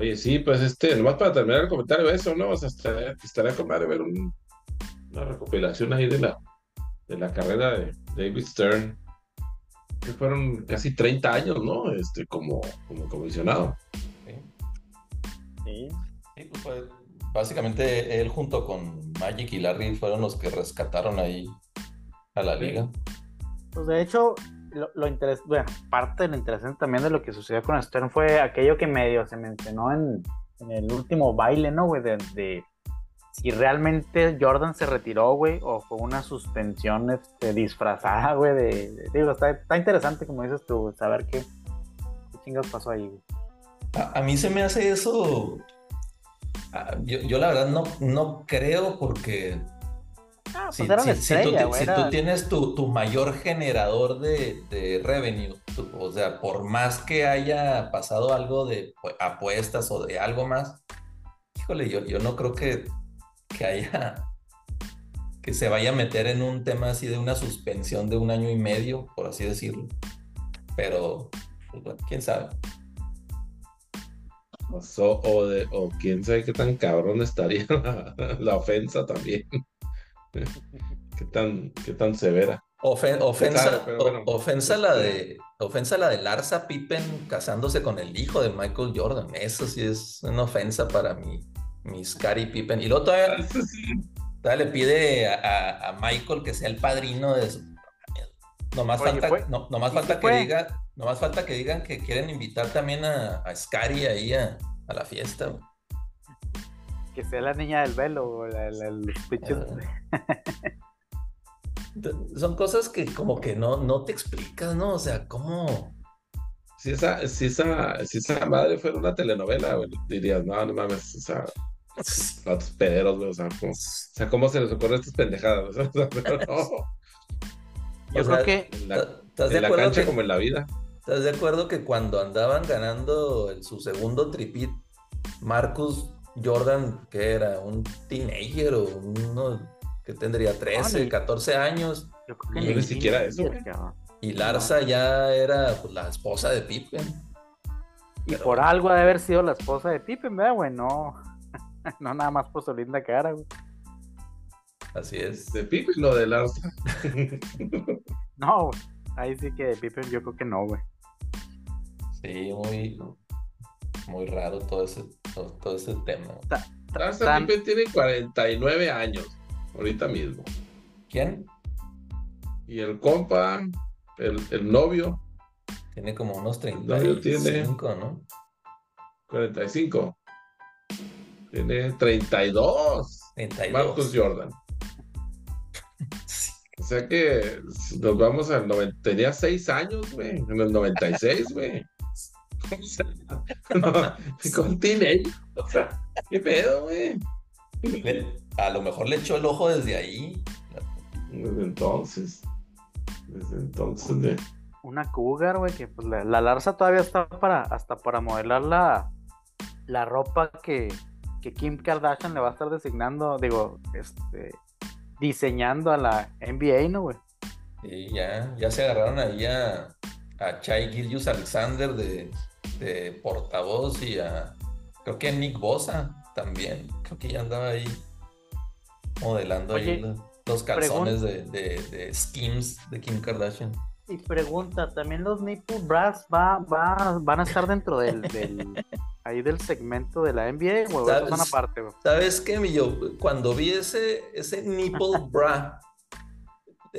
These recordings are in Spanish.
Oye, sí, pues este, nomás para terminar el comentario de eso, ¿no? O sea, estaría, estaría con madre ver un, una recopilación ahí de la, de la carrera de David Stern, que fueron casi 30 años, ¿no? Este, como, como comisionado. Sí. sí. pues fue, básicamente él junto con Magic y Larry fueron los que rescataron ahí a la liga. Pues de hecho, lo, lo interesante, bueno, parte de lo interesante también de lo que sucedió con Stern fue aquello que medio se mencionó en, en el último baile, ¿no, güey? De, de, si realmente Jordan se retiró, güey, o fue una suspensión este, disfrazada, güey, de, digo, está, está, interesante, como dices tú, saber qué, qué chingados pasó ahí, güey. A, a, mí se me hace eso, a, yo, yo, la verdad no, no creo porque Ah, pues si, era si, estrella, si, tú, si, tú, tienes tu, tu mayor generador de, de revenue, o sea, por más que haya pasado algo de apuestas o de algo más, híjole, yo, yo no creo que, que haya, que se vaya a meter en un tema así de una suspensión de un año y medio, por así decirlo. Pero, pues, bueno, quién sabe. O, so, o, de, o quién sabe qué tan cabrón estaría la, la ofensa también. ¿Qué tan, qué tan severa? Ofen, ofensa, sabe, bueno, ofensa, la de, ofensa la de Larsa Pippen casándose con el hijo de Michael Jordan. Eso sí es una ofensa para mi, mi Scary Pippen. Y luego todavía, todavía le pide a, a, Michael que sea el padrino de su. Nomás Oye, falta, no, nomás falta que diga, nomás falta que digan que quieren invitar también a, a Scary ahí a, a la fiesta que sea la niña del velo, la, la, los pinches. Son cosas que como que no, no te explicas, ¿no? O sea, ¿cómo? Si esa, si esa, si esa madre fuera una telenovela, güey, dirías, no, no mames, o sea, los pederos, güey, o sea, ¿cómo, o sea, ¿cómo se les ocurre estas pendejadas? O sea, pero no. Yo o creo sea, que en la, en la cancha que, como en la vida. ¿Estás de acuerdo que cuando andaban ganando el, su segundo tripit, Marcus Jordan, que era un teenager o uno que tendría 13, 14 años. Yo creo que y, ni siquiera eso. Y Larsa ya era pues, la esposa de Pippen. Y Pero, por algo ha de haber sido la esposa de Pippen, ¿verdad, güey? No, no nada más por su linda cara, güey. Así es. ¿De Pippen o de Larsa? no, ahí sí que de Pippen yo creo que no, güey. Sí, muy, muy raro todo ese, todo, todo ese tema. Larsa Pippen tiene 49 años, ahorita mismo. ¿Quién? Y el compa, el, el novio. Tiene como unos 35, tiene ¿no? 45. Tiene 32. 32. Marcus Jordan. O sea que nos vamos al 90. Tenía 6 años, güey. En el 96, güey. No, con teenage. O sea, ¿qué pedo, güey? A lo mejor le echó el ojo desde ahí. Desde entonces. Desde entonces, de... Una cougar, güey, que pues la, la, Larsa todavía está para, hasta para modelar la, la ropa que, que Kim Kardashian le va a estar designando, digo, este, diseñando a la NBA, ¿no, güey? Sí, ya, ya se agarraron ahí a, a Chai Gillius Alexander de, de portavoz y a, creo que a Nick Bosa también, creo que ya andaba ahí modelando Oye, ahí los, calzones de, de, de, Skims de Kim Kardashian. Y pregunta, ¿también los nipple brass va, va, van a estar dentro del, del ahí del segmento de la NBA o ¿Sabes, van aparte? Güey? ¿Sabes qué, mi yo? Cuando vi ese, ese nipple bra,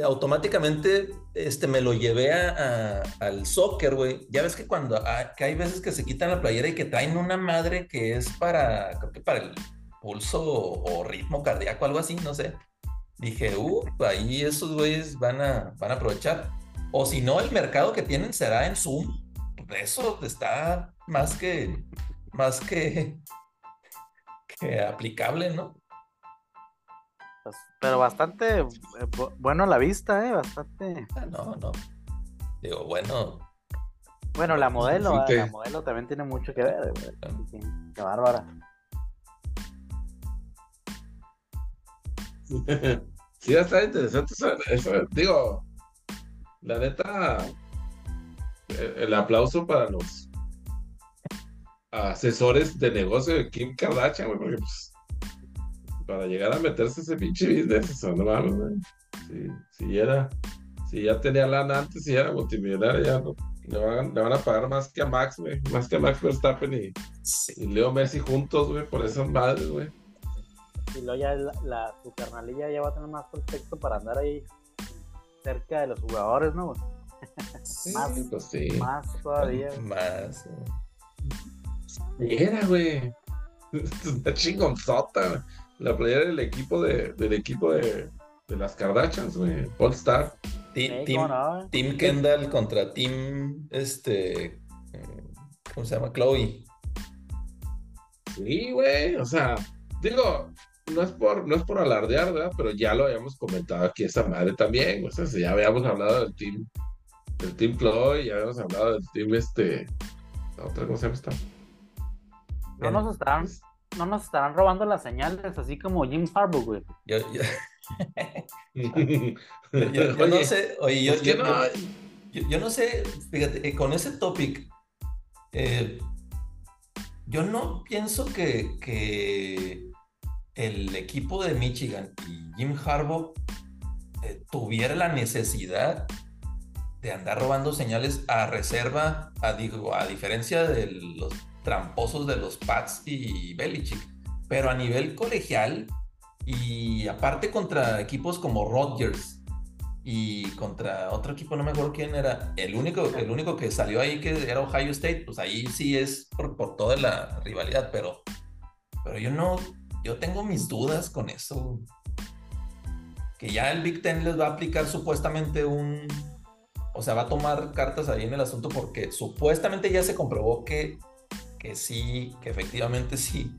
automáticamente este, me lo llevé a, al soccer, güey. Ya ves que cuando a, que hay veces que se quitan la playera y que traen una madre que es para, creo que para el pulso o, ritmo cardíaco, algo así, no sé. Dije, uh, ahí esos güeyes van a, van a aprovechar. O si no, el mercado que tienen será en Zoom. Eso está más que, más que aplicable, ¿no? Pero bastante eh, bueno a la vista, ¿eh? Bastante. Ah, no, no. Digo, bueno. Bueno, la modelo, sí, la modelo también tiene mucho que ver, Sí, qué bárbara. Sí, está interesante eso, eso, digo, la neta, el, el, aplauso para los asesores de negocio de Kim Kardashian, güey, porque pues, para llegar a meterse ese pinche business, eso no mames, güey. Si, si era, si ya tenía lana antes, si era multimillonario, ya no, le, van, le van a pagar más que a Max, güey, más que a Max Verstappen y, y Leo Messi juntos, güey, por esas madres, güey. Y luego ya la, la, su carnalilla ya va a tener más pretexto para andar ahí cerca de los jugadores, ¿no? Sí, más, pues sí. más todavía. Más. Era, güey. Una chingonzota, güey. La playera del equipo de, del equipo de, de las Kardashians, güey. All Star. Team, Sí, team, cómo no. Team Kendall contra Team, este, eh, ¿cómo se llama? Chloe. Sí, güey. O sea, digo, no es por, no es por alardear, ¿verdad? Pero ya lo habíamos comentado aquí esa madre también. O sea, si ya habíamos hablado del team, del team Chloe, ya habíamos hablado del team este. La otra, ¿cómo se llama esta? No nos estarán, no nos estarán robando las señales, así como Jim Harbaugh, güey. Yo, yo, yo- yo no sé, oye, yo, pues no, yo- yo no sé, fíjate, eh, con ese topic, eh, yo no pienso que, que el equipo de Michigan y Jim Harbaugh eh, tuviera la necesidad de andar robando señales a reserva, a, digo, a diferencia de los tramposos de los Pats y Belichick, pero a nivel colegial y aparte contra equipos como Rodgers y contra otro equipo, no me acuerdo quién era, el único, el único que salió ahí que era Ohio State, pues ahí sí es por, por toda la rivalidad, pero, pero yo no, yo tengo mis dudas con eso. Que ya el Big Ten les va a aplicar supuestamente un, o sea, va a tomar cartas ahí en el asunto porque supuestamente ya se comprobó que, que sí, que efectivamente sí,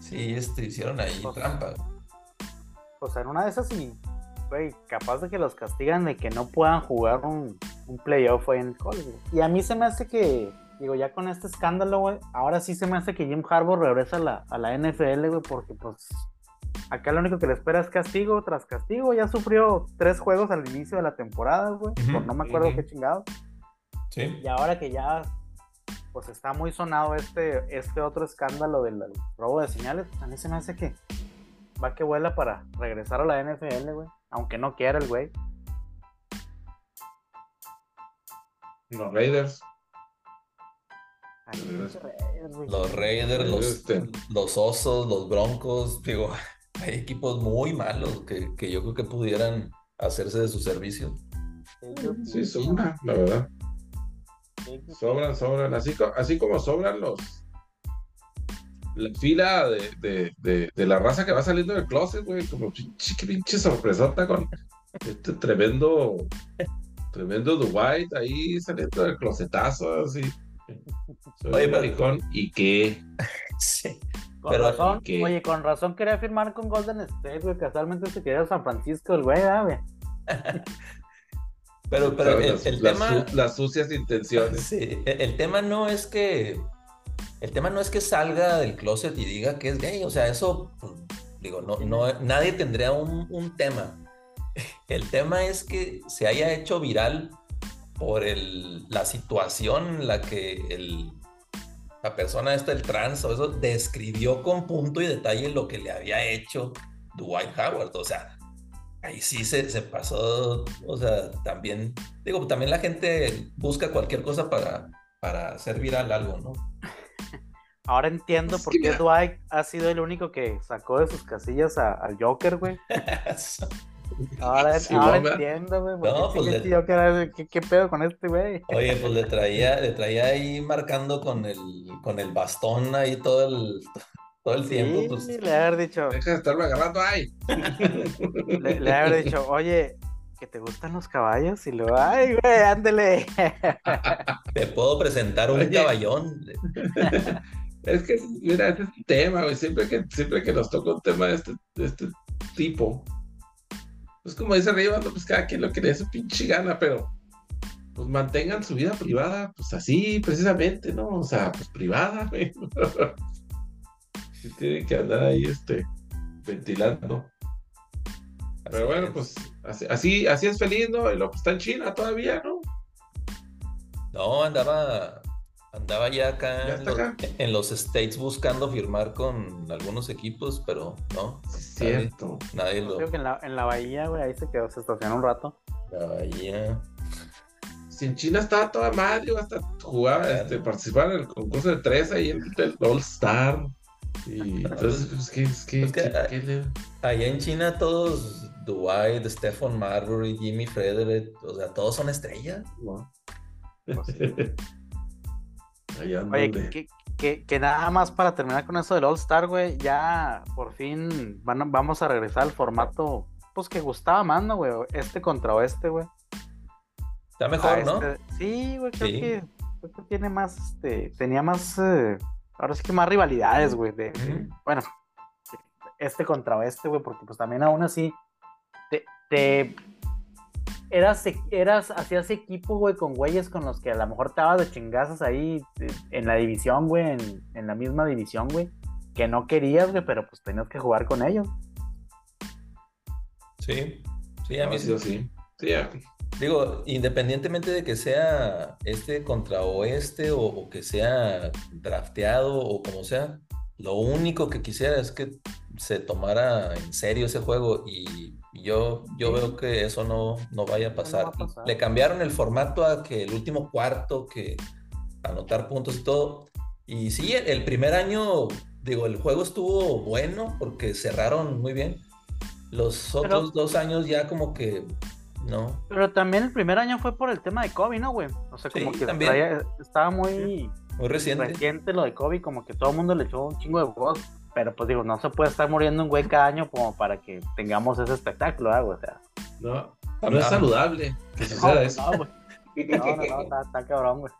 sí, este, hicieron ahí Pues, trampa. O sea, en una de esas sí, güey, capaz de que los castigan de que no puedan jugar un, un playoff ahí en el college. güey. Y a mí se me hace que, digo, ya con este escándalo, güey, ahora sí se me hace que Jim Harbaugh regresa a la, a la NFL, güey, porque pues acá lo único que le espera es castigo tras castigo. Ya sufrió tres juegos al inicio de la temporada, güey, por no me acuerdo qué chingado. Sí. Y ahora que ya pues está muy sonado este, este otro escándalo del del robo de señales, a mí se me hace que va que vuela para regresar a la NFL, güey. Aunque no quiera el güey. Los Raiders. Ay, Regreso. güey. Los Raiders, los, Este. los Osos, los Broncos, digo, hay equipos muy malos que, que yo creo que pudieran hacerse de su servicio. Sí, sobran, la verdad. Sobran, sobran. Así, así como sobran los. La fila de, de, de, de la raza que va saliendo del closet, güey. Como pinche, qué pinche sorpresota con este tremendo. Tremendo Dwight ahí saliendo del closetazo, así. Soy Oye, pero- maricón. ¿Y qué? Sí. Con Pero, razón, ¿qué? oye, con razón quería firmar con Golden State, güey. Casualmente se quería San Francisco, el güey, güey. Pero, pero el, las, el las tema. las sucias intenciones. Sí, el, el tema no es que. El tema no es que salga del closet y diga que es gay. O sea, eso, pues, digo, no, no, nadie tendría un, un tema. El tema es que se haya hecho viral por el, la situación en la que el, la persona esta, el trans o eso, describió con punto y detalle lo que le había hecho Dwight Howard. O sea, ahí sí se, se pasó, o sea, también, digo, también la gente busca cualquier cosa para, para hacer viral algo, ¿no? Ahora entiendo por qué mira- Dwight ha sido el único que sacó de sus casillas a- al Joker, güey. Ahora, Sí, ahora bomba. entiendo, güey. No, qué pues le- este Joker, ah, ¿qué, qué pedo con este, güey? Oye, pues le traía, le traía ahí marcando con el, con el bastón ahí todo el, todo el tiempo, Sí, pues. le haber dicho, Deja de estarme agarrando ahí. le, le haber dicho, oye, que te gustan los caballos y luego, ay, güey, ándele. Te puedo presentar un Oye. caballón. Es que, mira, ese es un tema, güey. Siempre que, siempre que nos toca un tema de este, de este tipo, pues como dice arriba, no, pues cada quien lo que le dé su pinche gana, pero pues mantengan su vida privada, pues así, precisamente, ¿no? O sea, pues privada, güey. Sí tienen que andar ahí, este, ventilando. Pero bueno, pues así, así, así es feliz, ¿no? Y luego pues, está en China todavía, ¿no? No, andaba, Andaba ya acá, Ya en, los, acá. en los States buscando firmar con algunos equipos, pero no, es nadie, cierto. nadie lo. Creo que en la, en la bahía, güey, ahí se quedó, se estacionó un rato. La Bahía. Si en China estaba toda madre, iba hasta jugar, Claro. este, participar en el concurso de tres ahí en el All Star. Y entonces, pues, ¿qué, es que, Es que, qué- ah, le- Allá en China todos, Dwight, Stephen Marbury, Jimmy Frederick, o sea, todos son estrellas. no? Pues Allá Oye, donde- que, que, que nada más para terminar con eso del All Star, güey, ya por fin van vamos a regresar al formato, pues que gustaba más, ¿no, güey? Este contra oeste, güey. Está mejor, Ah, ¿no? este- Sí, güey, creo Sí. que, creo que tiene más, este, tenía más, eh, ahora sí que más rivalidades, güey. de-. Bueno, este contra oeste, güey, porque pues también aún así te, te- eras, eras, hacías equipo, güey, con güeyes con los que a lo mejor te dabas de chingazos ahí eh, en la división, güey, en, en la misma división, güey, que no querías, güey, pero pues tenías que jugar con ellos. Sí, sí, a mí sí, sí. Sí, ya. Digo, independientemente de que sea este contra oeste o, o que sea drafteado o como sea, lo único que quisiera es que se tomara en serio ese juego y yo, yo veo que eso no, no vaya a pasar. va a pasar. Le cambiaron el formato a que el último cuarto, que anotar puntos y todo. Y sí, el, el primer año, digo, el juego estuvo bueno porque cerraron muy bien. Los otros dos años ya como que no. Pero también el primer año fue por el tema de Kobe, ¿no, güey? O sea, como Sí, que también. traía- estaba muy Muy reciente. reciente lo de Kobe, como que todo el mundo le echó un chingo de juegos. Pero pues digo, no se puede estar muriendo un güey cada año como para que tengamos ese espectáculo, ¿ah, güey? O sea, No, no es saludable que no, eso. no, güey. No, no, no, está, está cabrón, güey.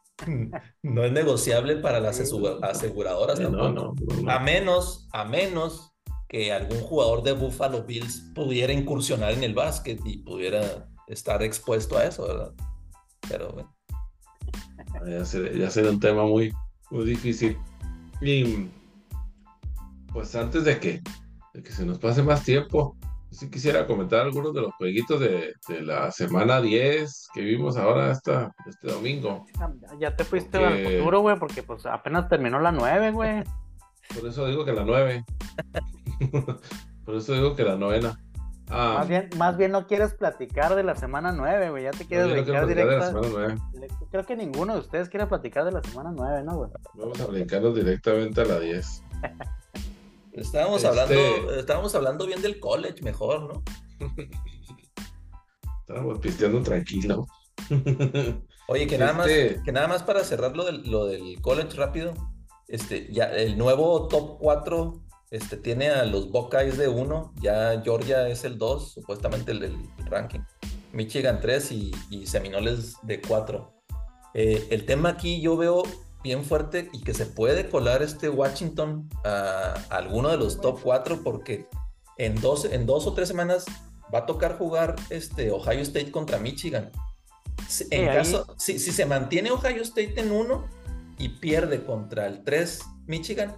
No es negociable para las aseguradoras Eh, tampoco. no, no, no, A no. menos, a menos que algún jugador de Buffalo Bills pudiera incursionar en el básquet y pudiera estar expuesto a eso, ¿verdad? Pero bueno. Ya sería, ya sería un tema muy, muy difícil. Y pues antes de que, de que se nos pase más tiempo, sí quisiera comentar algunos de los jueguitos de, de la semana 10 que vimos ahora esta, este domingo. Ya te fuiste Porque- al futuro, güey, porque pues apenas terminó la 9, güey. Por eso digo que la 9. Por eso digo que la novena. Ah, Más bien, más bien no quieres platicar de la semana 9, güey. Ya te quieres no brincar platicar de la semana 9. Creo que ninguno de ustedes quiere platicar de la semana 9, ¿no, güey? Vamos a brincarnos directamente a la 10. Estábamos Este- hablando, estábamos hablando bien del college, mejor, ¿no? Estábamos pisteando tranquilo. Oye, que nada Este- más, que nada más para cerrar lo del, lo del college rápido, este, ya el nuevo top 4 este, tiene a los Buckeyes de 1, ya Georgia es el 2, supuestamente el del ranking, Michigan 3 y, y Seminoles de 4. Eh, el tema aquí yo veo bien fuerte y que se puede colar este Washington a, a alguno de los top 4 porque en dos, en dos o tres semanas va a tocar jugar este Ohio State contra Michigan. Si- En caso, si, si se mantiene Ohio State en uno y pierde contra el 3 Michigan,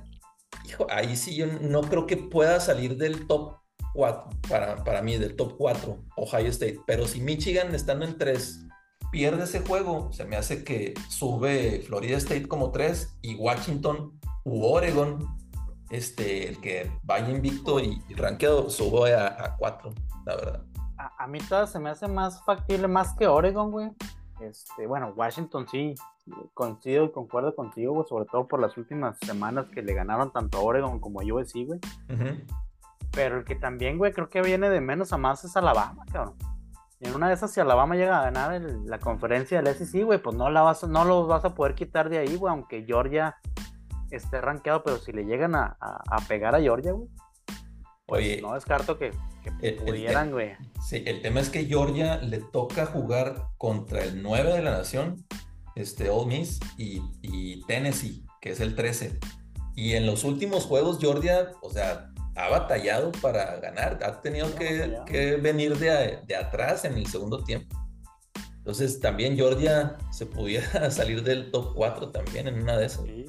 hijo, ahí sí yo no creo que pueda salir del top 4, para, para mí, del top 4 Ohio State. Pero si Michigan estando en 3 pierde ese juego, se me hace que sube Florida State como 3 y Washington u Oregon, este, el que vaya invicto y, y rankeado, sube a 4, la verdad. A, a mí todavía se me hace más factible más que Oregon, güey. Este, bueno, Washington sí, coincido y concuerdo contigo, güey, sobre todo por las últimas semanas que le ganaron tanto a Oregon como a USC, güey. Ujú. Pero el que también, güey, creo que viene de menos a más es Alabama, cabrón. Y en una de esas, si Alabama llega a ganar el- la conferencia del SEC, güey, pues no, la vas, no los vas a poder quitar de ahí, güey, aunque Georgia esté rankeado, pero si le llegan a, a- a pegar a Georgia, güey, pues Oye, no descarto que, que el- el- pudieran, güey. Sí, el tema es que Georgia le toca jugar contra el 9 de la nación, este Ole Miss, y, y Tennessee, que es el 13. Y en los últimos juegos, Georgia, o sea, ha batallado para ganar, ha tenido que, que venir de, de atrás en el segundo tiempo. Entonces, también Georgia se pudiera salir del top 4 también en una de esas. Sí,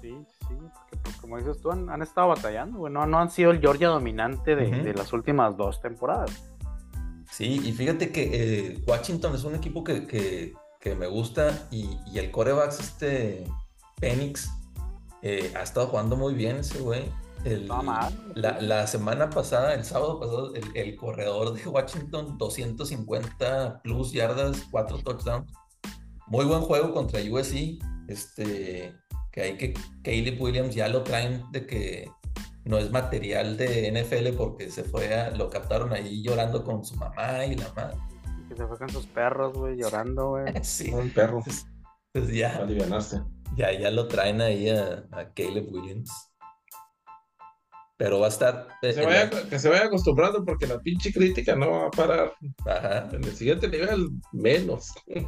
sí, sí, porque pues, como dices tú, han, han estado batallando, güey, no, han sido el Georgia dominante de, Ujú. de las últimas dos temporadas. Sí, y fíjate que eh, Washington es un equipo que, que- que me gusta y, y el coreback este Penix eh, ha estado jugando muy bien ese güey. la, semana pasada, el sábado pasado, el, corredor de Washington, 250 plus yardas, 4 touchdowns. Muy buen juego contra USC. Este, que hay que Caleb Williams ya lo traen de que no es material de NFL porque se fue a, lo captaron ahí llorando con su mamá y la madre. Se fue con sus perros, güey, llorando, güey. sí. Un perro. Pues, pues ya. Ya, ya lo traen ahí a, Caleb Williams. Pero va a estar. Que se, vaya, que se vaya acostumbrando porque la pinche crítica no va a parar. Ajá. En el siguiente nivel, menos.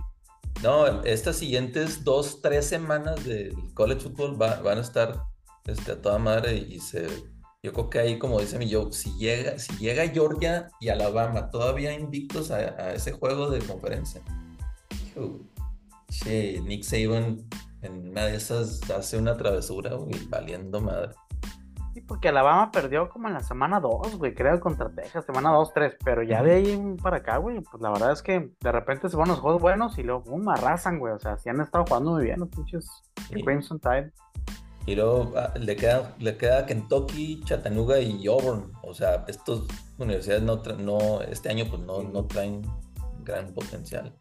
No, estas siguientes dos, tres semanas del college football van a estar este, a toda madre y se... Yo creo que ahí, como dice mi Joe, si llega, si llega Georgia y Alabama todavía invictos a, ese juego de conferencia, che, Nick Saban en una de esas hace una travesura, güey, valiendo madre. Sí, porque Alabama perdió como en la semana 2, güey, creo, contra Texas, semana 2, 3, pero ya de ahí para acá, güey, pues la verdad es que de repente se van los juegos buenos y luego, boom, arrasan, güey, o sea, sí han estado jugando muy bien los pinches Crimson Tide. Y luego ah, le queda, le queda Kentucky, Chattanooga y Auburn. O sea, estas universidades no, no este año pues no, no traen gran potencial.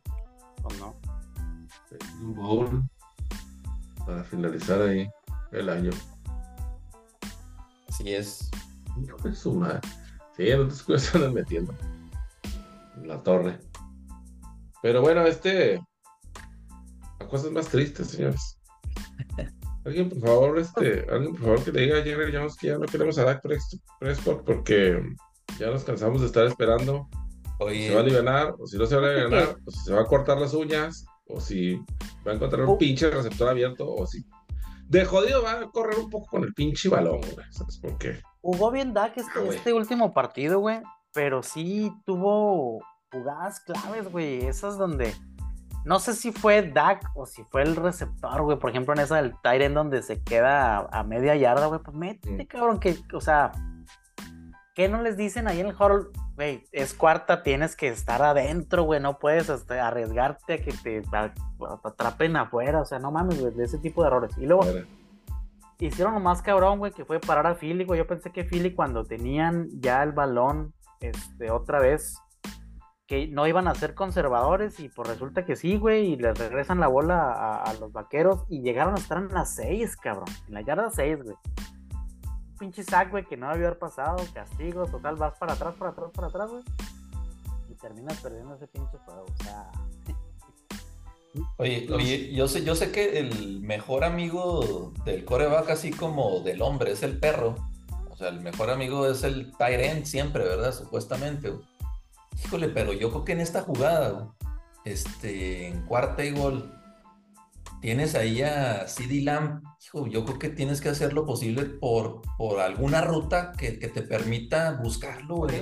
¿O no? Bowl para finalizar ahí el año. Así es. De su madre. Sí, cosas se andan metiendo. En la torre. Pero bueno, este. A cosas más tristes, señores. Alguien, por favor, este, alguien, por favor, que le diga a Jerry Jones que ya no queremos a Dak Prescott porque ya nos cansamos de estar esperando. Si se va a liberar, o si no se va a liberar, o si se va a cortar las uñas, o si va a encontrar un oh. pinche receptor abierto, o si de jodido va a correr un poco con el pinche balón, güey. ¿Sabes por qué? Jugó bien Dak este, ah, este último partido, güey, pero sí tuvo jugadas claves, güey. Esas donde no sé si fue Dak o si fue el receptor, güey. Por ejemplo, en esa del Tyren donde se queda a, media yarda, güey. Pues métete, mm. cabrón, que, o sea, ¿qué no les dicen ahí en el huddle? Güey, es cuarta, tienes que estar adentro, güey. No puedes este, arriesgarte a que te, atrapen afuera. O sea, no mames, güey, de ese tipo de errores. Y luego. Hicieron lo más cabrón, güey, que fue parar a Philly, güey. Yo pensé que Philly cuando tenían ya el balón, este, otra vez, que no iban a ser conservadores y pues resulta que sí, güey, y les regresan la bola a, los vaqueros y llegaron a estar en las 6, cabrón, en la yarda 6, güey. Pinche sack, güey, que no debió haber pasado, castigo, total, vas para atrás, para atrás, para atrás, güey. Y terminas perdiendo ese pinche juego, o sea... Oye, oye, yo sé, yo sé que el mejor amigo del coreback, así como del hombre, es el perro. O sea, el mejor amigo es el Tyrant siempre, ¿verdad? Supuestamente. Güey. Híjole, pero yo creo que en esta jugada, este, en cuarta y gol, tienes ahí a CD Lamb, hijo, yo creo que tienes que hacer lo posible por, por alguna ruta que, te permita buscarlo, güey.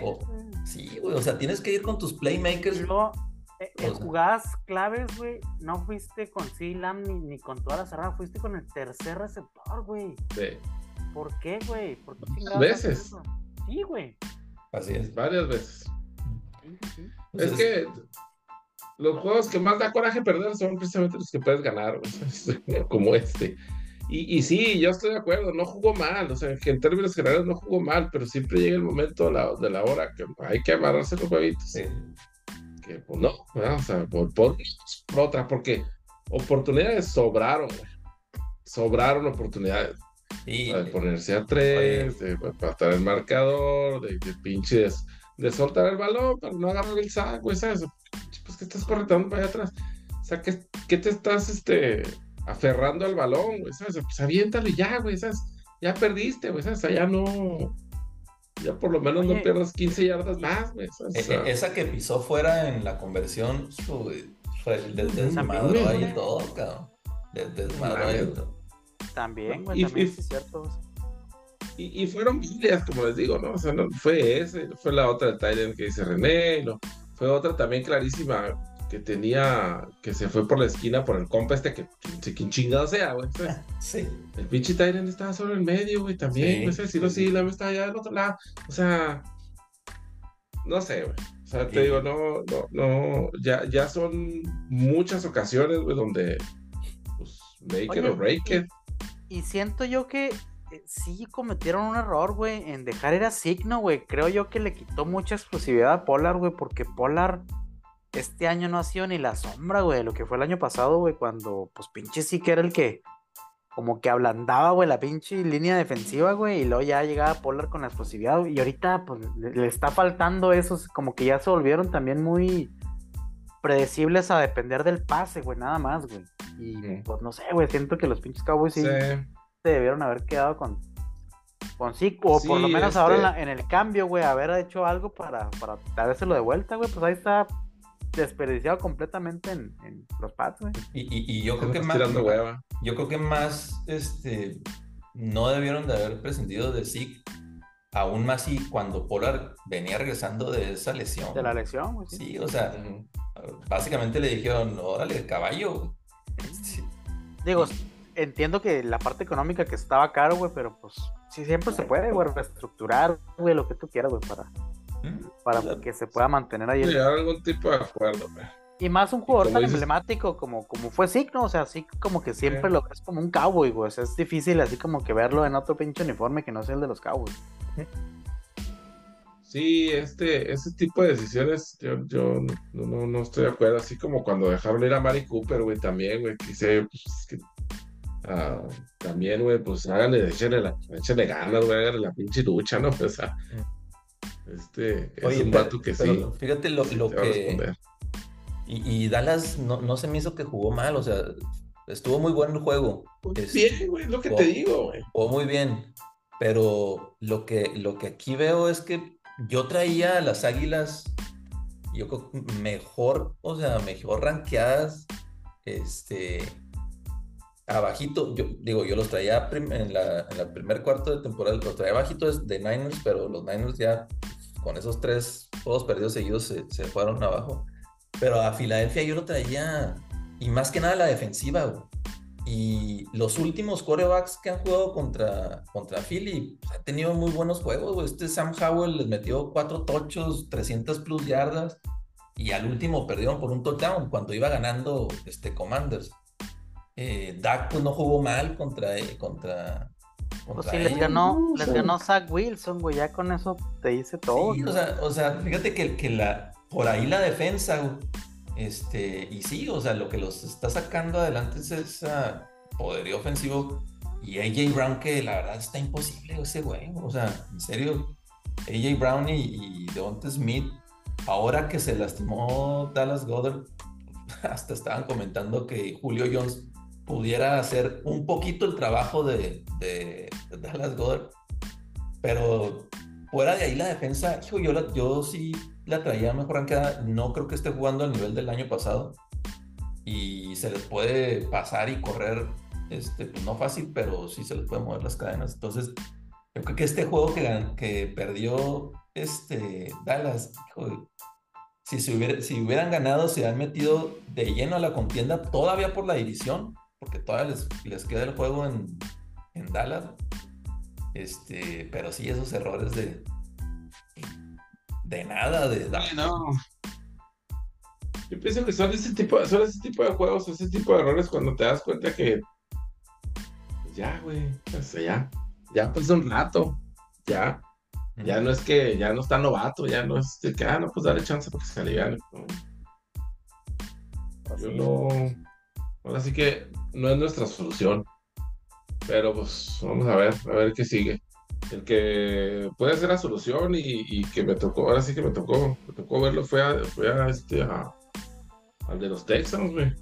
sí, güey, o sea, tienes que ir con tus playmakers. No, eh, en jugadas claves, güey, no fuiste con CD Lamb ni, con toda la cerrada, fuiste con el tercer receptor, güey. Sí. ¿Por qué, güey? ¿Por qué veces. Sí, güey. Así es. Varias veces. Es que los juegos que más da coraje perder son precisamente los que puedes ganar, como este. Y, y, sí, yo estoy de acuerdo, no jugó mal, o sea, que en términos generales no jugó mal, pero siempre llega el momento de la, de la hora que hay que amarrarse los huevitos. Que pues no, o sea, por, por, otra, porque oportunidades sobraron, Sobraron oportunidades. de ponerse a tres, de, estar el marcador, de, de pinches de soltar el balón para no agarrar el saco, ¿sabes? Pues que estás corriendo para allá atrás. O sea, ¿qué, qué te estás este, aferrando al balón, güey? ¿Sabes? Pues aviéntalo y ya, güey, ¿sabes? Ya perdiste, güey, ¿sabes? O sea, ya no. Ya por lo menos no pierdas 15 yardas más, güey. E, e, esa que pisó fuera en la conversión, fue el desmadro ahí todo, cabrón. Desmadro ahí todo. También, güey, también es cierto. Y, fueron videos, como les digo, ¿no? O sea, no, fue ese, fue la otra de Tyler que dice René, no, fue otra también clarísima que tenía, que se fue por la esquina por el compa este que, que chingado sea, güey. Sí. El pinche Tyrant estaba solo en medio, güey, también, no sé, si no, sí, la estaba allá del otro lado, o sea, no sé, güey. O sea, te digo, no, no, no, ya, ya son muchas ocasiones, güey, donde, pues, make it or break it. y siento yo que sí cometieron un error, güey, en dejar ir a Signo, güey. Creo yo que le quitó mucha exclusividad a Polar, güey, porque Polar este año no ha sido ni la sombra, güey, de lo que fue el año pasado, güey, cuando, pues, pinche sí que era el que, como que ablandaba, güey, la pinche línea defensiva, güey, y luego ya llegaba Polar con la exclusividad, y ahorita, pues, le, está faltando eso, como que ya se volvieron también muy predecibles a depender del pase, güey, nada más, güey. Y, pues, no sé, güey, siento que los pinches Cowboys sí debieron haber quedado con, con sí, o por lo menos ahora este en, el cambio, güey, haber hecho algo para, para dárselo de vuelta, güey, pues ahí está desperdiciado completamente en, los pads, güey. Y, yo creo que más, yo creo que más, este, no debieron de haber prescindido de Zeke, aún más y cuando Polar venía regresando de esa lesión. De la lesión, güey. Sí. o sea, básicamente le dijeron, órale, caballo. Digo, entiendo que la parte económica que estaba caro, güey, pero pues sí siempre se puede, güey, reestructurar, güey, lo que tú quieras, güey, para, mm, para que se pueda mantener ahí. Sí, algún tipo de acuerdo, güey. Y más un jugador tan emblemático como, como fue Signo, o sea, así como que siempre lo ves como un cowboy, güey. O sea, es difícil así como que verlo en otro pinche uniforme que no sea el de los cowboys. Sí, este, ese tipo de decisiones yo, yo no, no, estoy de acuerdo. Así como cuando dejaron ir a Mari Cooper, güey, también, güey, quise, pues, que Ah, también, güey, pues háganle, échenle, la, échenle ganas, güey, háganle la pinche lucha, ¿no? Pues, sea, este es un vato que sí. Fíjate lo, lo que. Y, y, Dallas no, no, se me hizo que jugó mal, o sea, estuvo muy bueno el juego. Pues bien, güey, lo que te digo, güey. Jugó muy bien. Pero lo que, lo que aquí veo es que yo traía a las águilas, yo creo mejor, o sea, mejor rankeadas, este, abajito, digo, yo los traía en, la, en el primer cuarto de temporada, los traía abajitos de Niners, pero los Niners ya con esos tres juegos perdidos seguidos se, se fueron abajo. Pero a Filadelfia yo lo traía, y más que nada la defensiva, Y los últimos corebacks que han jugado contra, contra Philly pues, han tenido muy buenos juegos, Este Sam Howell les metió cuatro tochos, 300 plus yardas, y al último perdieron por un touchdown cuando iba ganando este Commanders eh, Dak pues no jugó mal contra, eh, contra, pues sí, les ganó, les ganó Zach Wilson, güey, ya con eso te dice todo. Sí, o, sea, o sea, fíjate que, que la, por ahí la defensa, este, y sí, o sea, lo que los está sacando adelante es ese poderío ofensivo y AJ Brown que la verdad está imposible ese güey, o sea, en serio, AJ Brown y, y Devonta Smith, ahora que se lastimó Dallas Goddard, hasta estaban comentando que Julio Jones pudiera hacer un poquito el trabajo de, de, Dallas Goddard. Pero fuera de ahí la defensa, yo, yo sí la traía mejor ranqueada. No creo que esté jugando al nivel del año pasado. Y se les puede pasar y correr, este, pues no fácil, pero sí se les puede mover las cadenas. Entonces, yo creo que este juego que, que perdió este, Dallas, si, se si hubieran ganado, se han metido de lleno a la contienda todavía por la división porque todavía les, queda el juego en, en, Dallas. Este, pero sí, esos errores de. De nada, de No. Yo pienso que son ese tipo, son ese tipo de juegos, ese tipo de errores cuando te das cuenta que. Pues ya, güey. Pues ya. Ya pues un rato. Ya. Ya no es que ya no está novato, ya no es de que, ah, no, pues dale chance porque se aliviane. Yo no. Ahora sí que no es nuestra solución. Pero pues vamos a ver, a ver qué sigue. El que puede ser la solución y, que me tocó, ahora sí que me tocó, me tocó verlo fue a, fue a este al de los Texans, güey.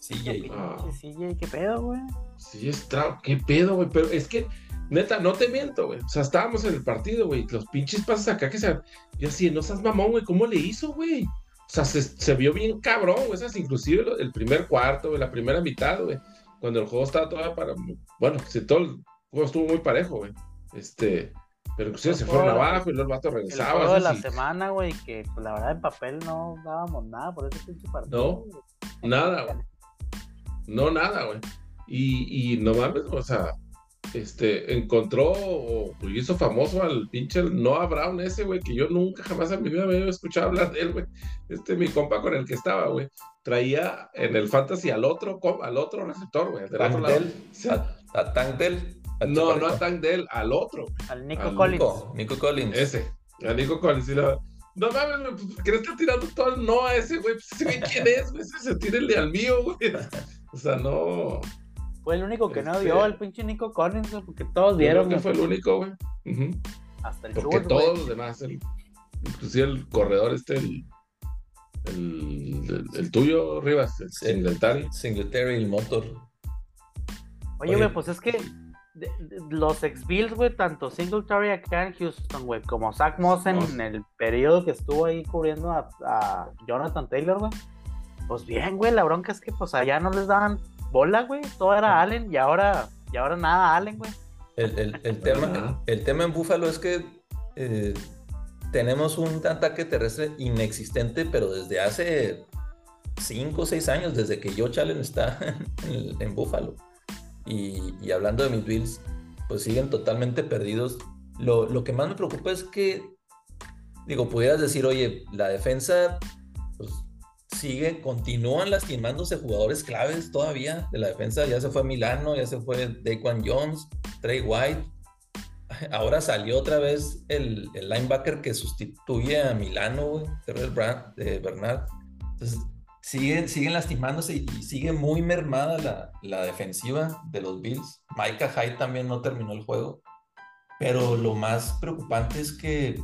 Sí. Ah. Sí, qué pedo, güey. Sí, está, qué pedo, güey. Pero es que, neta, no te miento, güey. O sea, estábamos en el partido, güey. Los pinches pasos acá que se. Yo así, no seas mamón, güey. ¿Cómo le hizo, güey? O sea, se, vio bien cabrón, güey. Esas, inclusive el primer cuarto, güey, la primera mitad, güey. Cuando el juego estaba todavía para. Bueno, si todo el juego estuvo muy parejo, güey. Este. Pero inclusive se fueron abajo y los vatos regresaban. El juego de la semana, güey, que pues, la verdad en papel no dábamos nada por ese pinche partido. No, nada, güey. No, nada, güey. Y, y no mames, o sea, este, encontró o hizo famoso al pinche Noah Brown ese, güey, que yo nunca jamás en mi vida me había escuchado hablar de él, güey. Este, mi compa con el que estaba, güey, traía en el fantasy al otro, al otro receptor, güey, del otro lado. a Tank Dell. No, no a Tank Dell, al otro. Al Nico Al Collins. Nico, Nico Collins. Ese. A Nico Collins. y la- No mames, güey, pues, ¿por qué le está tirando todo el no a ese, güey? Pues, ese güey, ¿quién es, güey? Ese se tírele al mío, güey. O sea, no. Fue el único que no Este- dio el pinche Nico Collins, porque todos vieron. creo que fue el único, güey. Hasta el Porque todos los demás, el, inclusive el corredor este, el, el, el- el tuyo, Rivas, el. Singletary. Singletary, el motor. Oye, güey, pues es que de- de- los ex-Bills, güey, tanto Singletary acá en Houston, güey, como Zach Mossen Moss. en el periodo que estuvo ahí cubriendo a, a Jonathan Taylor, güey. Pues bien, güey, la bronca es que pues allá no les daban bola, güey. Todo era Allen y ahora, y ahora nada Allen, güey. El, el- el tema, el tema en Búfalo es que eh, tenemos un ataque terrestre inexistente, pero desde hace 5 o 6 años, desde que Joe Allen está en, en Búfalo. Y, y hablando de mis Bills, pues siguen totalmente perdidos. Lo, lo que más me preocupa es que, digo, pudieras decir, oye, la defensa pues, sigue, continúan lastimándose jugadores claves todavía de la defensa. Ya se fue Milano, ya se fue Daquan Jones, Trey White. Ahora salió otra vez el, linebacker que sustituye a Milano, Terrell Brand, eh, Bernard. Entonces, siguen, siguen lastimándose y, y sigue muy mermada la, la defensiva de los Bills. Micah Hyde también no terminó el juego. Pero lo más preocupante es que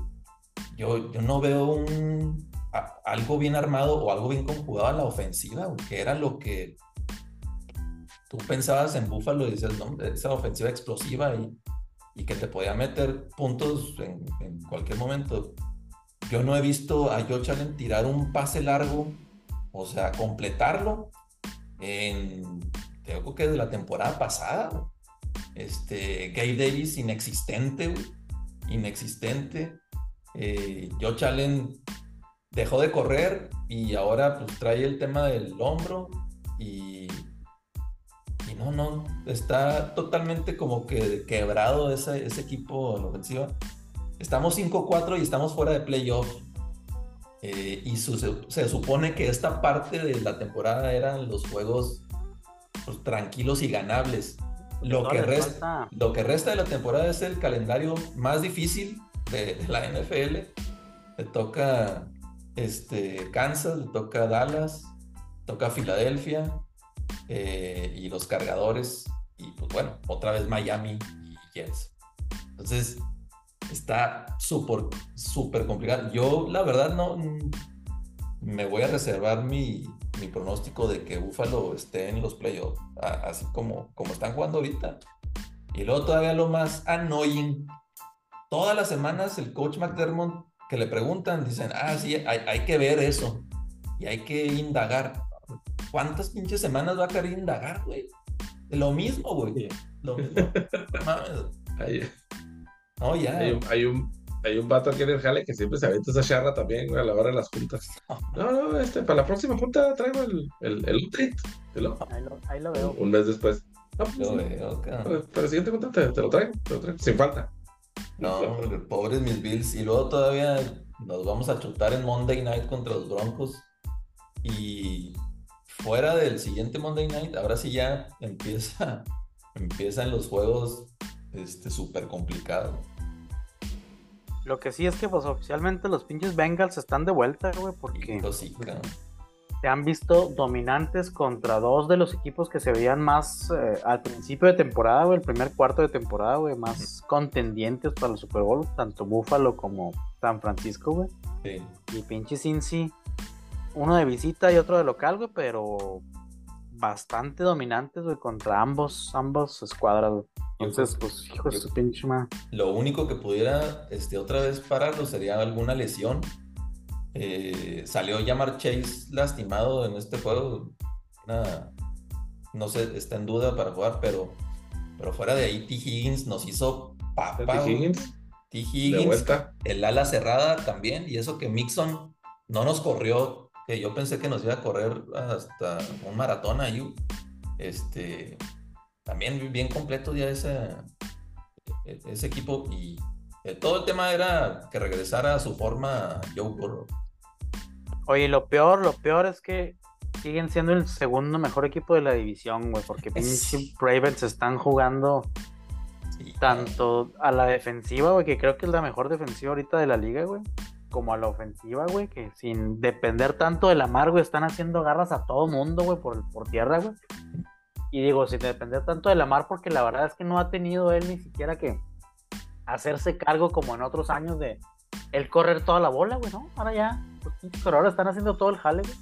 yo, yo no veo un, algo bien armado o algo bien conjugado a la ofensiva, que era lo que tú pensabas en Buffalo y dices, no, esa ofensiva explosiva y, y que te podía meter puntos en, cualquier momento. Yo no he visto a Joe Allen tirar un pase largo, o sea, completarlo en, creo que desde la temporada pasada. Este, Gabe Davis inexistente, inexistente. Eh, Joe Allen dejó de correr y ahora pues trae el tema del hombro y, y no, no, está totalmente como que quebrado ese, ese equipo en ofensiva. Estamos 5-4 y estamos fuera de playoff. Eh, y su- se, se supone que esta parte de la temporada eran los juegos pues, tranquilos y ganables. Lo No que, resta, lo que resta de la temporada es el calendario más difícil de, de la NFL. Le toca este, Kansas, le toca Dallas, toca Filadelfia eh, y los cargadores. Y pues bueno, otra vez Miami y Jets. Entonces, está súper, súper complicado. Yo, la verdad, no mm, me voy a reservar mi, mi pronóstico de que Buffalo esté en los playoffs, así como, como están jugando ahorita. Y luego todavía lo más annoying. Todas las semanas el coach McDermott que le preguntan, dicen, ah, sí, hay, hay que ver eso. Y hay que indagar. ¿Cuántas pinches semanas va a querer indagar, güey? Lo mismo, güey. Lo mismo. No mames. Hay, No, ya. hay un, hay, un, hay un vato aquí en el jale que siempre se avienta esa charra también, güey, a la hora de las juntas. No, no, este, para la próxima junta traigo el, el, el update. Ahí lo, ahí lo veo. Un mes después. No, pues, Lo veo, cabrón. para para la siguiente junta te, te lo traigo, te lo traigo, sin falta. No, pobres mis Bills. Y luego todavía nos vamos a chutar en Monday Night contra los Broncos. Y fuera del siguiente Monday Night, ahora sí ya empieza, empiezan los juegos este súper complicados. Lo que sí es que, pues, oficialmente los pinches Bengals están de vuelta, güey, porque sí. Se han visto dominantes contra dos de los equipos que se veían más eh, al principio de temporada, güey, el primer cuarto de temporada, güey, más contendientes para el Super Bowl, tanto Buffalo como San Francisco, güey. Sí. Y pinche Cincy, uno de visita y otro de local, güey, pero bastante dominantes, güey, contra ambos, ambos escuadras, güey. Entonces, pues, hijo de su pinche madre. Lo único que pudiera este, otra vez pararlo sería alguna lesión. Eh, salió Yamar Chase lastimado en este juego. Una- no sé, está en duda para jugar, pero, pero fuera de ahí, T. Higgins nos hizo T. papá. güey. Higgins, T. Higgins, el ala cerrada también, y eso que Mixon no nos corrió, que yo pensé que nos iba a correr hasta un maratón ahí. Este, también bien completo ya ese, e- ese equipo y eh, todo el tema era que regresara a su forma Joe Burrow. Oye, lo peor, lo peor es que siguen siendo el segundo mejor equipo de la división, güey, porque pinche Sí. Ravens están jugando Sí, tanto a la defensiva, güey, que creo que es la mejor defensiva ahorita de la liga, güey, como a la ofensiva, güey, que sin depender tanto de la mar, güey, están haciendo garras a todo mundo, güey, por, por tierra, güey. Y digo, sin depender tanto de la mar, porque la verdad es que no ha tenido él ni siquiera que hacerse cargo como en otros años de él correr toda la bola, güey, ¿no? Ahora ya, pinches corredores están haciendo todo el jale, güey.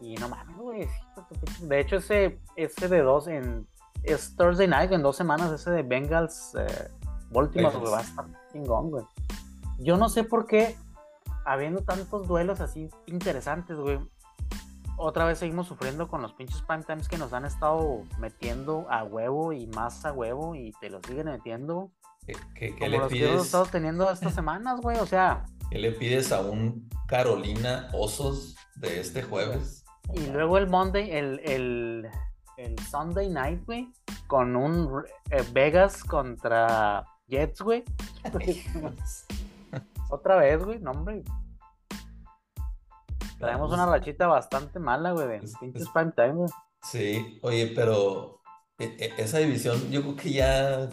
Y no mames, güey. De hecho, ese, ese de dos en. Es Thursday night, en dos semanas, ese de Bengals eh, Baltimore, güey, va a estar chingón, güey. Yo no sé por qué, habiendo tantos duelos así interesantes, güey. Otra vez seguimos sufriendo con los pinches prime times que nos han estado metiendo a huevo y más a huevo y te los siguen metiendo. ¿Qué, qué- qué le los que hemos pides? estado teniendo estas semanas, güey. O sea, ¿Qué le pides a un Carolina Osos de este jueves? Y luego el Monday, el, el, el Sunday night, güey, con un eh, Vegas contra Jets, güey. Otra vez, güey, no, hombre. Traemos una rachita bastante mala, güey, de Es- pinches es- prime time, güey. Sí, oye, pero e- e- esa división, yo creo que ya eh,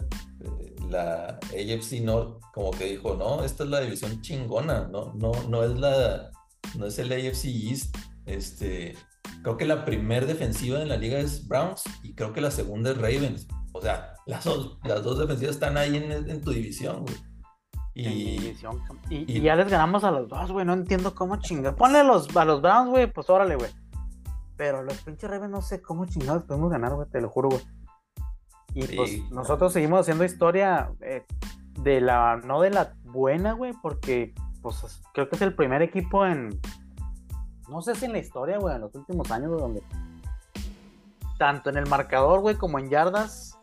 la AFC North como que dijo, no, esta es la división chingona, no, no, no es la, no es el AFC East. Este, creo que la primer defensiva en la liga es Browns y creo que la segunda es Ravens. O sea, las dos, las dos defensivas están ahí en, en tu división, güey. Y, división. Y, y- y ya les ganamos a los dos, güey. No entiendo cómo chingar. Ponle a los, a los Browns, güey, pues órale, güey. Pero los pinches Ravens no sé cómo chingados podemos ganar, güey, te lo juro, güey. Y Sí. pues nosotros seguimos haciendo historia eh, de la, no de la buena, güey, porque pues es- creo que es el primer equipo en, no sé si en la historia, güey, en los últimos años, güey, donde tanto en el marcador, güey, como en yardas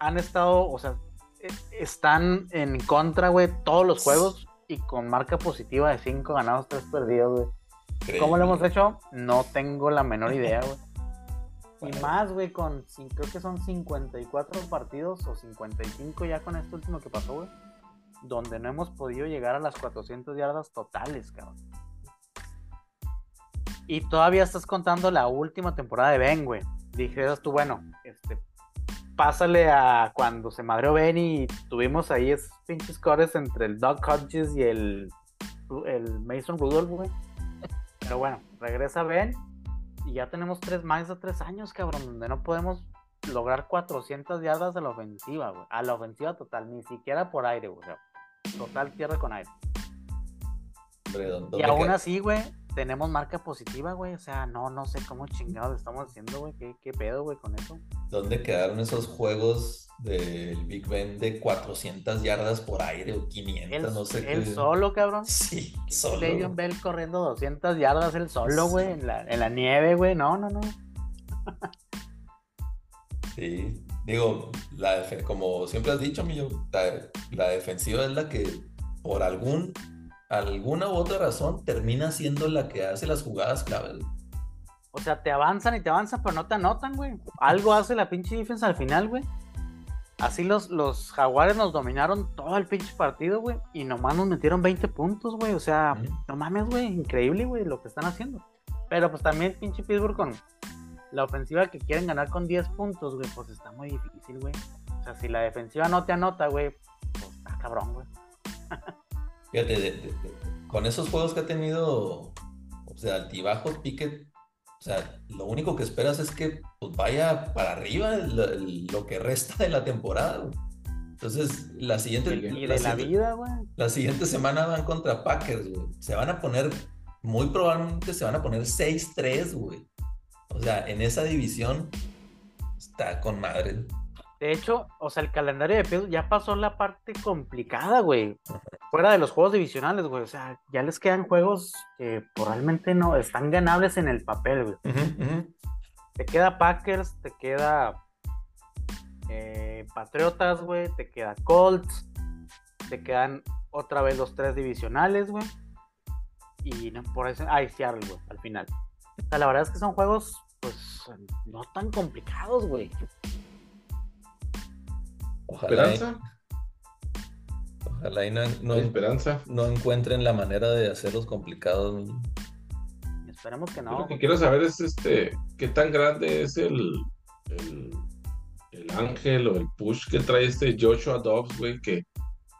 han estado, o sea, e- están en contra, güey, todos los juegos y con marca positiva de 5 ganados, 3 perdidos, güey. ¿Cómo lo hemos hecho? No tengo la menor idea, güey. Y más, güey, con, creo que son 54 partidos o 55 ya con esto último que pasó, güey. Donde no hemos podido llegar a las 400 yardas totales, cabrón. Y todavía estás contando la última temporada de Ben, güey. Dijeras tú, bueno, este, pásale a cuando se madreó Ben y tuvimos ahí esos pinches cores entre el Doug Hodges y el, el Mason Rudolph, güey. Pero bueno, regresa Ben y ya tenemos tres, más de tres años, cabrón, donde no podemos lograr 400 yardas a la ofensiva, güey. A la ofensiva total, ni siquiera por aire, güey. o sea, total tierra con aire. Hombre, ¿dó- Y aún así, güey, tenemos marca positiva, güey. O sea, no, no sé cómo chingados estamos haciendo, güey. ¿Qué, qué pedo, güey, con eso? ¿Dónde quedaron esos juegos del Big Ben de 400 yardas por aire o 500? Él, no sé qué. solo, cabrón. Sí, solo. Le'Veon Bell corriendo 200 yardas él solo, güey, en la, en la nieve, güey. No, no, no. Sí, digo, la como siempre has dicho, Millo, la, la defensiva es la que por algún, alguna u otra razón termina siendo la que hace las jugadas claves. O sea, te avanzan y te avanzan, pero no te anotan, güey. Algo hace la pinche defensa al final, güey. Así los, los jaguares nos dominaron todo el pinche partido, güey. Y nomás nos metieron 20 puntos, güey. O sea, no mames, güey. Increíble, güey, lo que están haciendo. Pero pues también pinche Pittsburgh con la ofensiva que quieren ganar con 10 puntos, güey. Pues está muy difícil, güey. O sea, si la defensiva no te anota, güey, pues está cabrón, güey. Fíjate, de- de- de- con esos juegos que ha tenido, o sea, altibajos, Piquet, o sea, lo único que esperas es que pues, vaya para arriba el- el- lo que resta de la temporada. güey. Entonces, la siguiente, Y la de la siguiente- vida, güey. La siguiente semana van contra Packers, güey. Se van a poner, muy probablemente se van a poner 6-3, güey. O sea, en esa división está con madre. De hecho, o sea, el calendario de Pittsburgh ya pasó la parte complicada, güey. Fuera de los juegos divisionales, güey. O sea, ya les quedan juegos que probablemente no están ganables en el papel, güey. Te queda Packers, te queda eh, Patriotas, güey. Te queda Colts. Te quedan otra vez los tres divisionales, güey. Y no, por eso. Ay, Seattle, güey, al final. O sea, la verdad es que son juegos, pues, no tan complicados, güey. Ojalá, y- ¿Esperanza? ojalá y no, no, ¿Hay esperanza? no encuentren la manera de hacerlos complicados. Esperemos que Yo no. lo que quiero saber es este, qué tan grande es el, el, el ángel o el push que trae este Joshua Dobbs, güey, que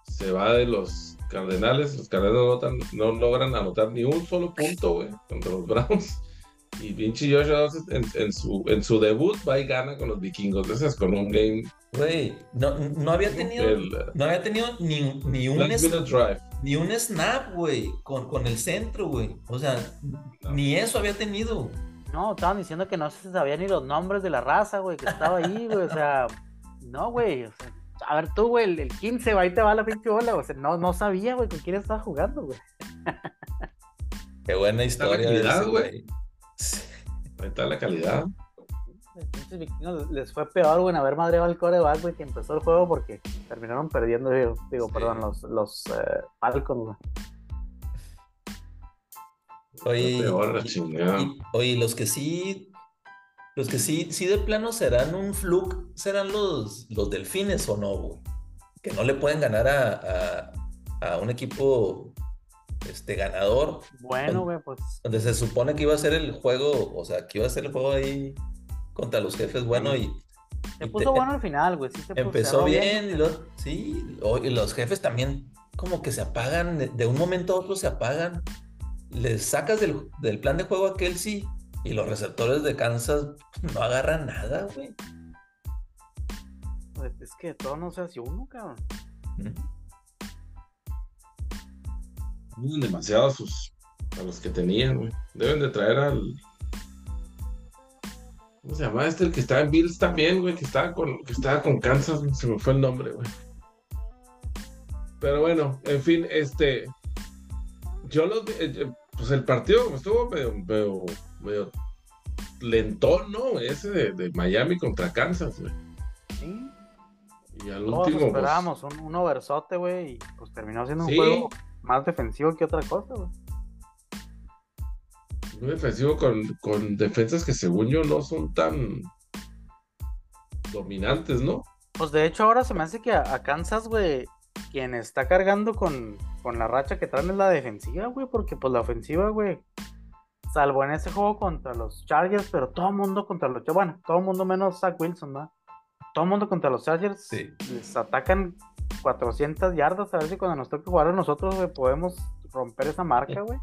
se va de los Cardenales. Los Cardenales no, no logran anotar ni un solo punto, güey, contra los Browns. Y pinche Joshua Dobbs en, en su, en su debut va y gana con los vikingos. Esas con un game. Güey, no, no había tenido, El no había tenido ni, ni un Drive. ni un snap, güey, con, con el centro, güey. O sea, ni eso había tenido. No, estaban diciendo que no se sabían ni los nombres de la raza, güey, que estaba ahí, güey. O sea, no, güey. O sea, a ver, tú, güey, el, el 15, güey, ahí te va la pinche bola. O sea, no, no sabía, güey, con quién estaba jugando, güey. Qué buena historia güey. Está la calidad. Vikingos les fue peor, güey, haber madreado al coreback, güey, que empezó el juego porque terminaron perdiendo, digo, digo, Sí. perdón, los, los eh, Falcons, güey. Oye, Peor la y- chingada. y- oye, los que sí, los que sí, sí de plano serán un fluke, serán los, los delfines o no, güey. Que no le pueden ganar a, a, a un equipo este, ganador, Bueno, güey, pues donde se supone que iba a ser el juego, o sea, que iba a ser el juego ahí contra los jefes, bueno, y, se y puso te- bueno al final, güey. Sí empezó bien, y luego- sí, y los jefes también como que se apagan, de, de un momento a otro se apagan. Les sacas del, del plan de juego a Kelsey y los receptores de Kansas no agarran nada, güey. Pues, Es que todo no se hace uno, cabrón. Demasiado a sus a los que tenían, güey. Deben de traer al. ¿Cómo se llama este? El que estaba en Bills también, güey, que estaba con, que estaba con Kansas, güey, se me fue el nombre, güey. Pero bueno, en fin, este. Yo los eh, pues el partido estuvo medio, medio, medio lentón, ¿no? Ese de, de Miami contra Kansas, güey. Sí. Y al Todos último. pues, esperábamos un, un oversote, güey, y pues terminó siendo un juego más defensivo que otra cosa, güey. muy defensivo con, con defensas que según yo no son tan dominantes, ¿no? Pues de hecho ahora se me hace que a, a Kansas, güey, quien está cargando con, con la racha que traen es la defensiva, güey, porque pues la ofensiva, güey, salvo en ese juego contra los Chargers, pero todo el mundo contra los, bueno, todo el mundo menos Zach Wilson, ¿no? Todo el mundo contra los Chargers Sí. les atacan 400 yardas, a ver si cuando nos toque jugar a nosotros, güey, podemos romper esa marca, güey.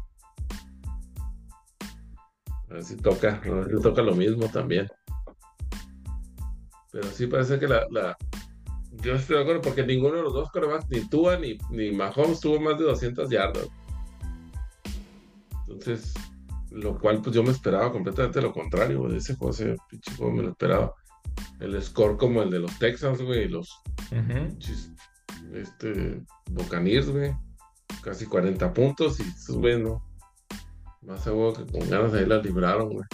A ver si toca, a ver si toca lo mismo también. Pero sí parece que la, la... Yo estoy de acuerdo porque ninguno de los dos corebacks, ni Tua ni, ni Mahomes, tuvo más de 200 yardas. Entonces, lo cual pues yo me esperaba completamente lo contrario, güey, de ese juego, ese pinche juego me lo esperaba. El score como el de los Texans, güey, y los este, Buccaneers, güey. Casi 40 puntos y güeyes no. Más seguro que con ganas ahí la libraron, güey.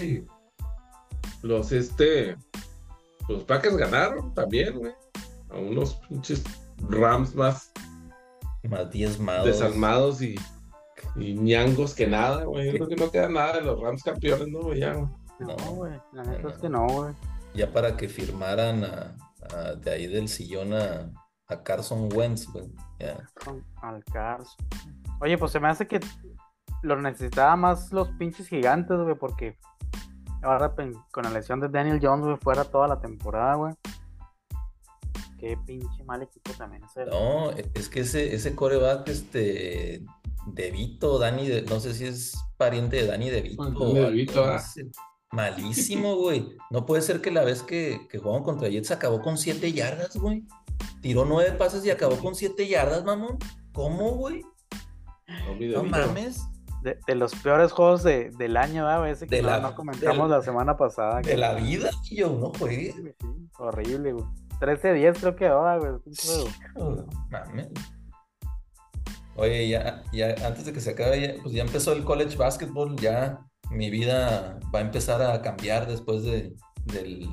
Sí. Los este. Los Packers ganaron también, güey. A unos pinches Rams más Más diezmados. desalmados y, y ñangos que nada, güey. Yo creo que no queda nada de los Rams campeones, ¿no? Ya, güey. No, güey, la neta es que no, güey. Ya para que firmaran a, a- de ahí del sillón a, a Carson Wentz, güey. Ya. Con Alcarzo. Oye, pues se me hace que lo necesitaba más los pinches gigantes, güey, porque ahora con la lesión de Daniel Jones, güey, fuera toda la temporada, güey. Qué pinche mal equipo también es el- No, es que ese, ese coreback, este, De Vito, Dani, de- no sé si es pariente de Dani De Vito. O Danny algo, DeVito, no ah. sé. Malísimo, güey. No puede ser que la vez que, que jugamos contra Jets acabó con 7 yardas, güey. Tiró nueve pases y acabó con 7 yardas, mamón. ¿Cómo, güey? No, mames. de, de los peores juegos de- del año, ¿verdad? Ese que De no, la- no comentamos la semana pasada. De que- la vida, yo no juegue. Sí, horrible, güey. 13-10 creo que ahora, güey. No mames. Oye, ya, ya antes de que se acabe, ya, pues ya empezó el college basketball, ya mi vida va a empezar a cambiar después de, del